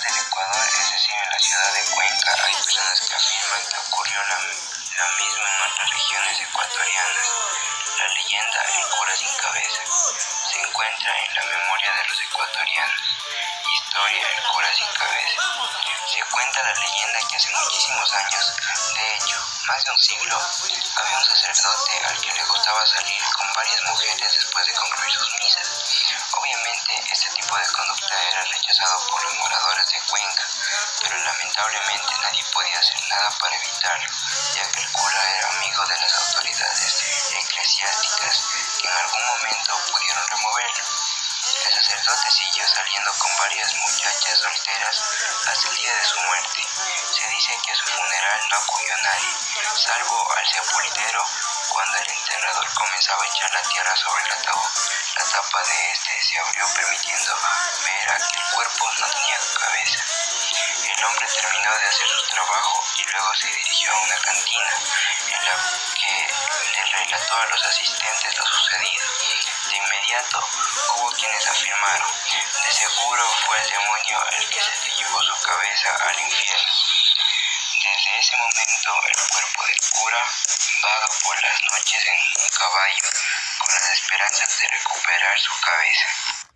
del Ecuador, es decir, en la ciudad de Cuenca, hay personas que afirman que ocurrió la, lo mismo en otras regiones ecuatorianas. La leyenda El cura sin cabeza se encuentra en la memoria de los ecuatorianos. Historia El cura sin cabeza. Se cuenta la leyenda que hace muchísimos años, de hecho, más de un siglo, había un sacerdote al que le gustaba salir con varias mujeres después de concluir sus misas. Obviamente, este tipo de conducta era rechazado por los moradores de Cuenca, pero lamentablemente nadie podía hacer nada para evitarlo, ya que el cura era amigo de las autoridades eclesiásticas que en algún momento pudieron removerlo. El sacerdote siguió saliendo con varias muchachas que su funeral no acudió nadie, salvo al sepultero cuando el enterrador comenzaba a echar la tierra sobre el ataúd. La tapa de este se abrió permitiendo ver a que el cuerpo no tenía cabeza. El hombre terminó de hacer su trabajo y luego se dirigió a una cantina en la que le relató a los asistentes lo sucedido. De inmediato hubo quienes afirmaron, de seguro fue el demonio el que se llevó su cabeza al infierno. Desde ese momento el cuerpo del cura vaga por las noches en un caballo con las esperanzas de recuperar su cabeza.